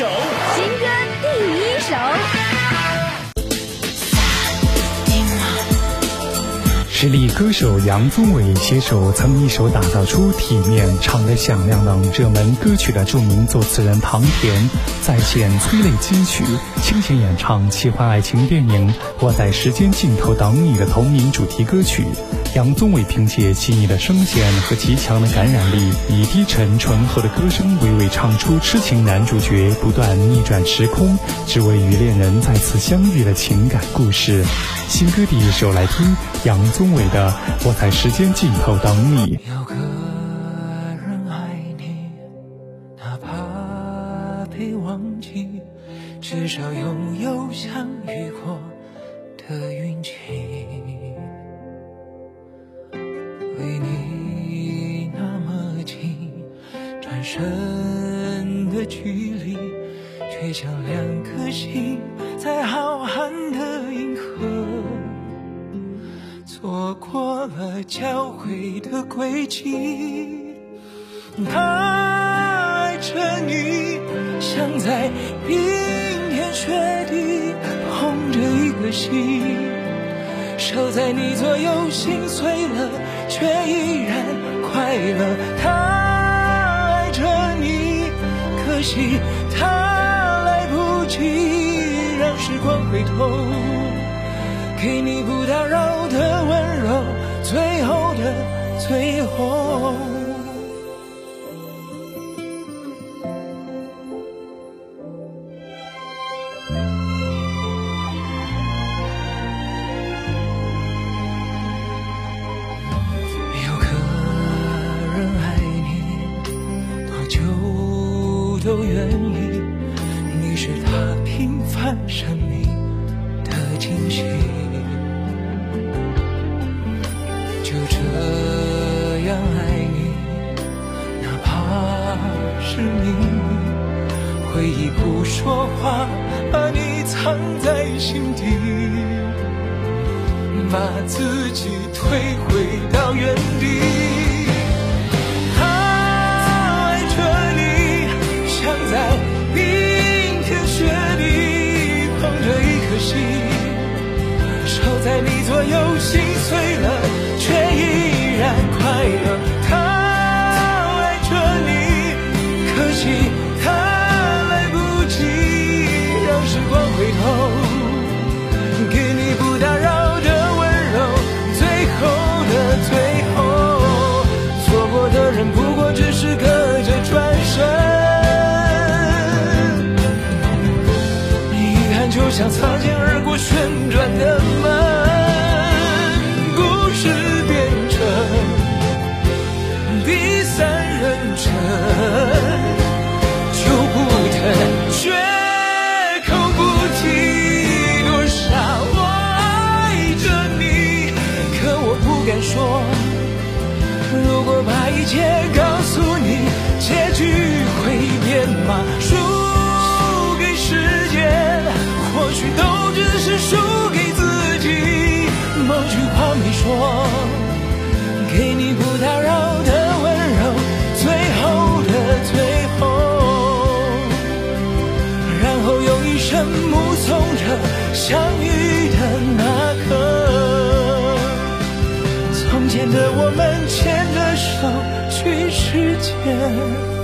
首，新歌第一首。实力歌手杨宗纬携手曾一手打造出体面、唱得响亮等热门歌曲的著名作词人唐田，再现催泪金曲，倾情演唱奇幻爱情电影《我在时间尽头等你》的同名主题歌曲。杨宗纬凭借细腻的声线和极强的感染力，以低沉醇厚的歌声娓娓唱出痴情男主角不断逆转时空，只为与恋人再次相遇的情感故事。新歌第一首来听杨宗纬的《我在时间尽头等你》。有个人爱你，哪怕被忘记，至少拥有相转身的距离，却像两颗心在浩瀚的银河。错过了交汇的轨迹，爱着你，像在冰天雪地捧着一颗心，守在你左右，心碎了却依然快乐。他着你，可惜他来不及让时光回头。给你不打扰的温柔，最后的最后。都愿意，你是他平凡生命的惊喜。就这样爱你，哪怕是秘密，回忆不说话，把你藏在心底，把自己推回到原地。在你左右，心碎了，却依然快乐。他爱着你，可惜他来不及让时光回头，给你不打扰的温柔。最后的最后，错过的人不过只是隔着转身。遗憾就像擦肩而过旋不敢说。如果把一切告诉你，结局会变吗？输给时间，或许都只是输给自己。某句话没说，给你不打扰的温柔，最后的最后，然后用一生天。